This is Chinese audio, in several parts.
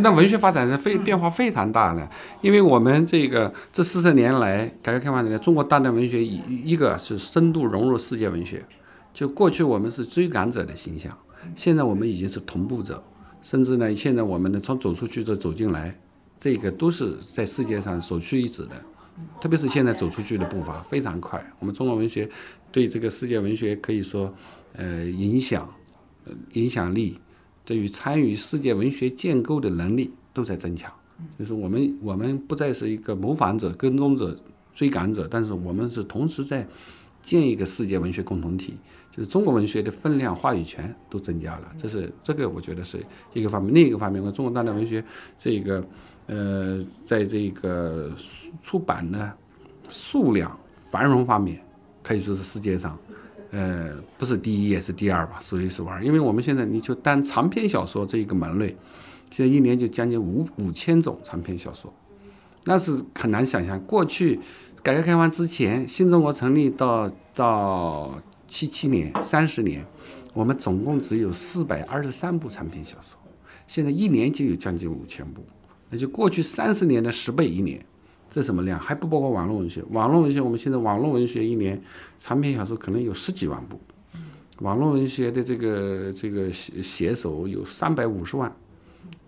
那文学发展是非变化非常大的，因为我们这个这四十年来改革开放以来，中国当代文学一一个是深度融入世界文学，就过去我们是追赶者的形象，现在我们已经是同步者，甚至呢，现在我们呢从走出去到走进来，这个都是在世界上首屈一指的，特别是现在走出去的步伐非常快，我们中国文学对这个世界文学可以说，呃，影响，影响力。对于参与世界文学建构的能力都在增强，就是我们我们不再是一个模仿者、跟踪者、追赶者，但是我们是同时在建一个世界文学共同体，就是中国文学的分量、话语权都增加了。这是这个我觉得是一个方面，另一个方面，我中国当代文学这个呃，在这个出出版的数量繁荣方面，可以说是世界上。呃，不是第一也是第二吧，数一数二。因为我们现在你就单长篇小说这一个门类，现在一年就将近五五千种长篇小说，那是很难想象。过去改革开放之前，新中国成立到到七七年三十年，我们总共只有四百二十三部长篇小说，现在一年就有将近五千部，那就过去三十年的十倍一年。这什么量？还不包括网络文学。网络文学，我们现在网络文学一年长篇小说可能有十几万部，网络文学的这个这个写写手有三百五十万，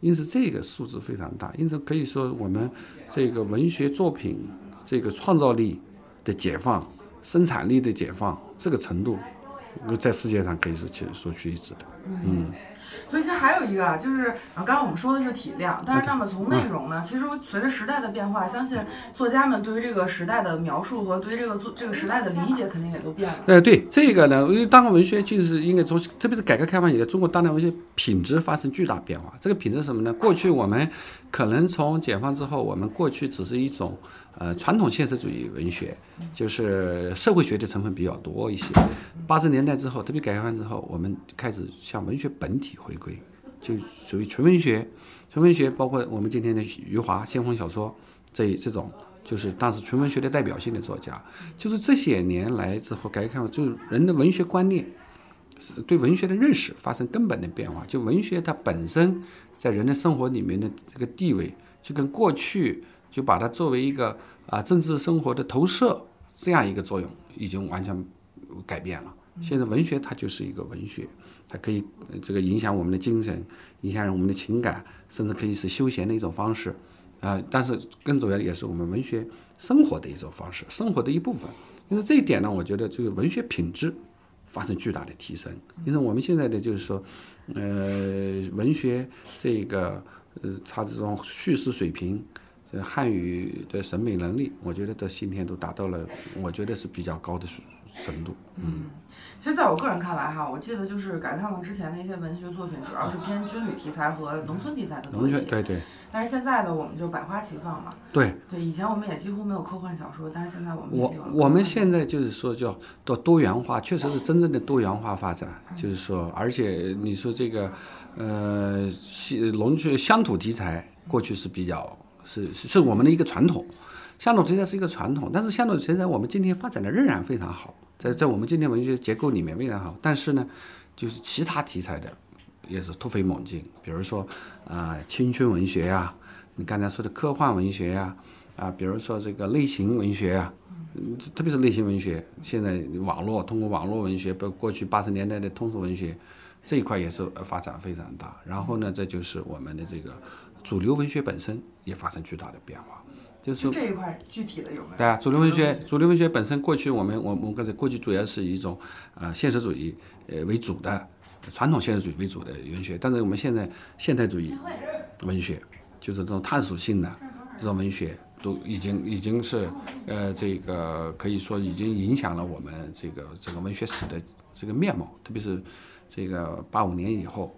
因此这个数字非常大。因此可以说，我们这个文学作品这个创造力的解放、生产力的解放这个程度，在世界上可以说其实说屈一指的。嗯。所以其实还有一个啊，就是啊，刚刚我们说的是体量，但是那么从内容呢，其实随着时代的变化，相信作家们对于这个时代的描述和对于这个作这个时代的理解肯定也都变了。呃，对这个呢，因为当代文学就是应该从，特别是改革开放以来，中国当代文学品质发生巨大变化。这个品质是什么呢？过去我们可能从解放之后，我们过去只是一种呃传统现实主义文学，就是社会学的成分比较多一些。八十年代之后，特别改革开放之后，我们开始向文学本体回归，就属于纯文学。纯文学包括我们今天的余华先锋小说这这种，就是当时纯文学的代表性的作家。就是这些年来之后，改革开放，就是人的文学观念，是对文学的认识发生根本的变化。就文学它本身在人的生活里面的这个地位，就跟过去就把它作为一个啊政治生活的投射这样一个作用，已经完全改变了。现在文学它就是一个文学，它可以这个影响我们的精神，影响我们的情感，甚至可以是休闲的一种方式，啊，但是更主要的也是我们文学生活的一种方式，生活的一部分。因为这一点呢，我觉得这个文学品质发生巨大的提升。因为我们现在的就是说，呃，文学这个呃它这种叙事水平，这汉语的审美能力，我觉得到今天都达到了，我觉得是比较高的程度，嗯。其实，在我个人看来，哈，我记得就是改革开放之前的一些文学作品，主要是偏军旅题材和农村题材的多一些。对对。但是现在呢，我们就百花齐放嘛。对。对，以前我们也几乎没有科幻小说，但是现在我们我我们现在就是说叫到多元化，确实是真正的多元化发展。就是说，而且你说这个，呃，农村乡土题材过去是比较是是我们的一个传统，乡土题材是一个传统，但是乡土题材我们今天发展的仍然非常好。在在我们今天文学结构里面非常好，但是呢，就是其他题材的也是突飞猛进，比如说啊青春文学呀，你刚才说的科幻文学呀，啊比如说这个类型文学呀，特别是类型文学，现在网络通过网络文学，包括过去八十年代的通俗文学这一块也是发展非常大。然后呢，这就是我们的这个主流文学本身也发生巨大的变化。就是这一块具体的有没有？对啊，主流文学，主流文学本身过去我们我我刚才过去主要是一种呃现实主义呃为主的传统现实主义为主的文学，但是我们现在现代主义文学就是这种探索性的这种文学都已经已经是呃这个可以说已经影响了我们这个整个文学史的这个面貌，特别是这个八五年以后。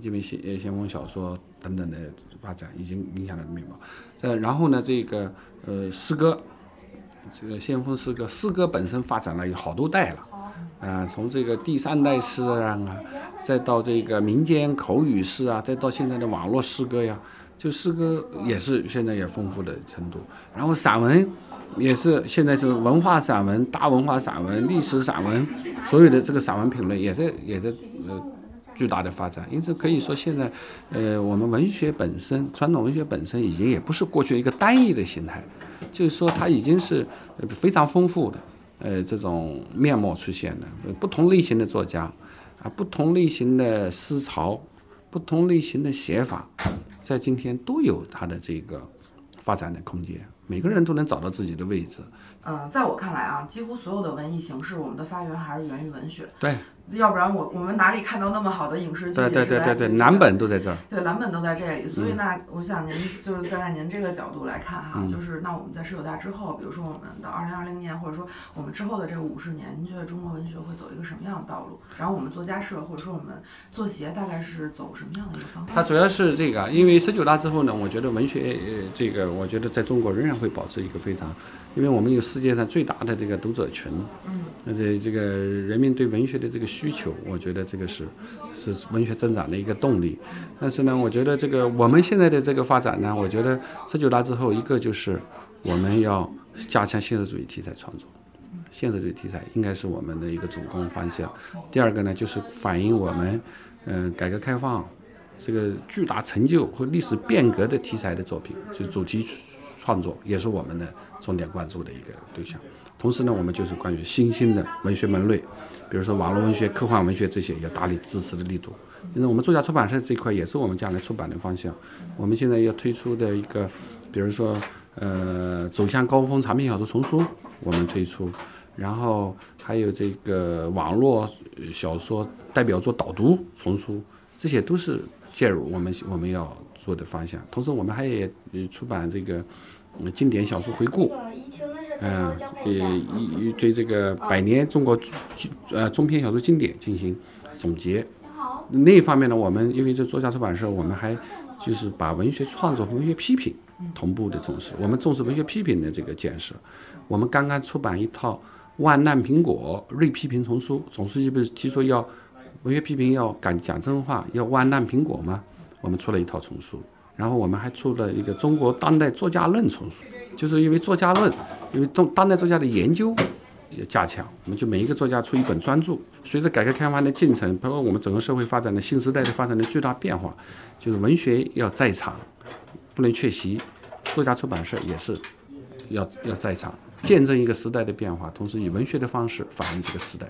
因为先先锋小说等等的发展，已经影响了面貌。再然后呢，这个呃诗歌，这个先锋诗歌，诗歌本身发展了有好多代了，啊，从这个第三代诗人啊，再到这个民间口语诗啊，再到现在的网络诗歌呀，就诗歌也是现在也丰富的程度。然后散文也是现在是文化散文、大文化散文、历史散文，所有的这个散文品类也在也在呃。巨大的发展。因此可以说，现在，呃，我们文学本身，传统文学本身已经也不是过去一个单一的形态，就是说它已经是非常丰富的，呃，这种面貌出现了，不同类型的作家，啊，不同类型的思潮，不同类型的写法，在今天都有它的这个发展的空间，每个人都能找到自己的位置。嗯，在我看来啊，几乎所有的文艺形式，我们的发源还是源于文学。对。要不然我我们哪里看到那么好的影视剧？对对对对对，蓝本都在这儿。对，蓝本都在这里。所以那我想您就是站在您这个角度来看哈，就是那我们在十九大之后，比如说我们到二零二零年，或者说我们之后的这个五十年，您觉得中国文学会走一个什么样的道路？然后我们作家社或者说我们作协大概是走什么样的一个方向？它主要是这个，因为十九大之后呢，我觉得文学呃这个，我觉得在中国仍然会保持一个非常，因为我们有世界上最大的这个读者群，嗯，而且这个人民对文学的这个需求，我觉得。这个是是文学增长的一个动力，但是呢，我觉得这个我们现在的这个发展呢，我觉得十九大之后，一个就是我们要加强现实主义题材创作，现实主义题材应该是我们的一个主攻方向。第二个呢，就是反映我们嗯改革开放这个巨大成就和历史变革的题材的作品，就是主题创作，也是我们的重点关注的一个对象。同时呢，我们就是关于新兴的文学门类，比如说网络文学、科幻文学这些，要大力支持的力度。因为我们作家出版社这一块也是我们将来出版的方向。我们现在要推出的一个，比如说呃，走向高峰长篇小说丛书，我们推出，然后还有这个网络小说代表作导读丛书，这些都是介入我们我们要做的方向。同时，我们还也出版这个经典小说回顾。嗯，也一对这个百年中国呃中篇小说经典进行总结。那一方面呢，我们因为这作家出版社，我们还就是把文学创作和文学批评同步的重视。我们重视文学批评的这个建设。我们刚刚出版一套《万难苹果锐批评丛书》，总书记不是提出要文学批评要敢讲真话，要万难苹果吗？我们出了一套丛书。然后我们还出了一个《中国当代作家论》丛书，就是因为作家论，因为当当代作家的研究要加强，我们就每一个作家出一本专著。随着改革开放的进程，包括我们整个社会发展的新时代的发展的巨大变化，就是文学要在场，不能缺席。作家出版社也是要要在场，见证一个时代的变化，同时以文学的方式反映这个时代。